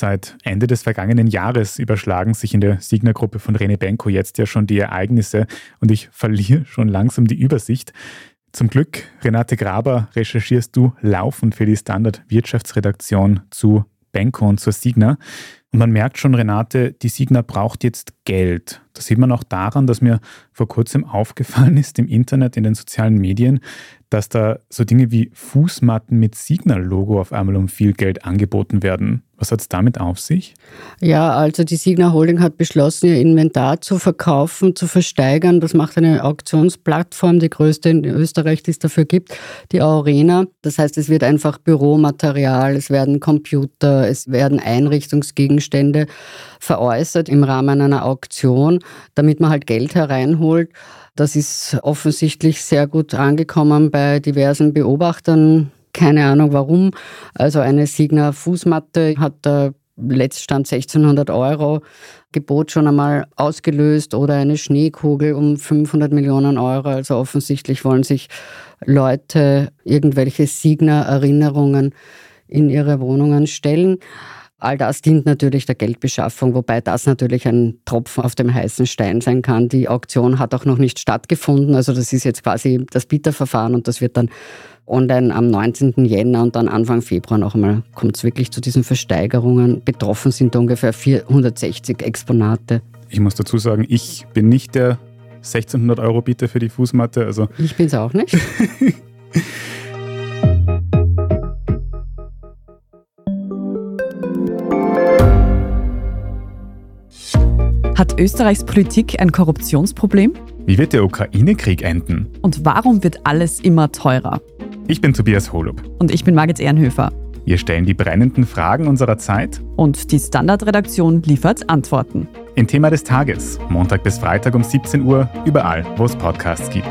Seit Ende des vergangenen Jahres überschlagen sich in der Signer-Gruppe von Rene Benko jetzt ja schon die Ereignisse und ich verliere schon langsam die Übersicht. Zum Glück, Renate Graber, recherchierst du laufend für die Standard Wirtschaftsredaktion zu Benko und zur Signa. Und man merkt schon, Renate, die Signa braucht jetzt Geld. Das sieht man auch daran, dass mir vor kurzem aufgefallen ist im Internet, in den sozialen Medien, dass da so Dinge wie Fußmatten mit Signal-Logo auf einmal um viel Geld angeboten werden. Was hat es damit auf sich? Ja, also die Signa Holding hat beschlossen, ihr Inventar zu verkaufen, zu versteigern. Das macht eine Auktionsplattform, die größte in Österreich, die es dafür gibt, die Aurena. Das heißt, es wird einfach Büromaterial, es werden Computer, es werden Einrichtungsgegenstände veräußert im Rahmen einer Auktion, damit man halt Geld hereinholt. Das ist offensichtlich sehr gut angekommen bei diversen Beobachtern keine Ahnung warum. Also eine Signa Fußmatte hat der Letztstand 1600 Euro Gebot schon einmal ausgelöst oder eine Schneekugel um 500 Millionen Euro. Also offensichtlich wollen sich Leute irgendwelche Signa-Erinnerungen in ihre Wohnungen stellen. All das dient natürlich der Geldbeschaffung, wobei das natürlich ein Tropfen auf dem heißen Stein sein kann. Die Auktion hat auch noch nicht stattgefunden. Also das ist jetzt quasi das Bieterverfahren und das wird dann online am 19. Jänner und dann Anfang Februar noch einmal kommt es wirklich zu diesen Versteigerungen. Betroffen sind ungefähr 460 Exponate. Ich muss dazu sagen, ich bin nicht der 1600 Euro Bieter für die Fußmatte. Also ich bin es auch nicht. Hat Österreichs Politik ein Korruptionsproblem? Wie wird der Ukraine-Krieg enden? Und warum wird alles immer teurer? Ich bin Tobias Holub. Und ich bin Margit Ehrenhöfer. Wir stellen die brennenden Fragen unserer Zeit. Und die Standardredaktion liefert Antworten. Im Thema des Tages, Montag bis Freitag um 17 Uhr, überall, wo es Podcasts gibt.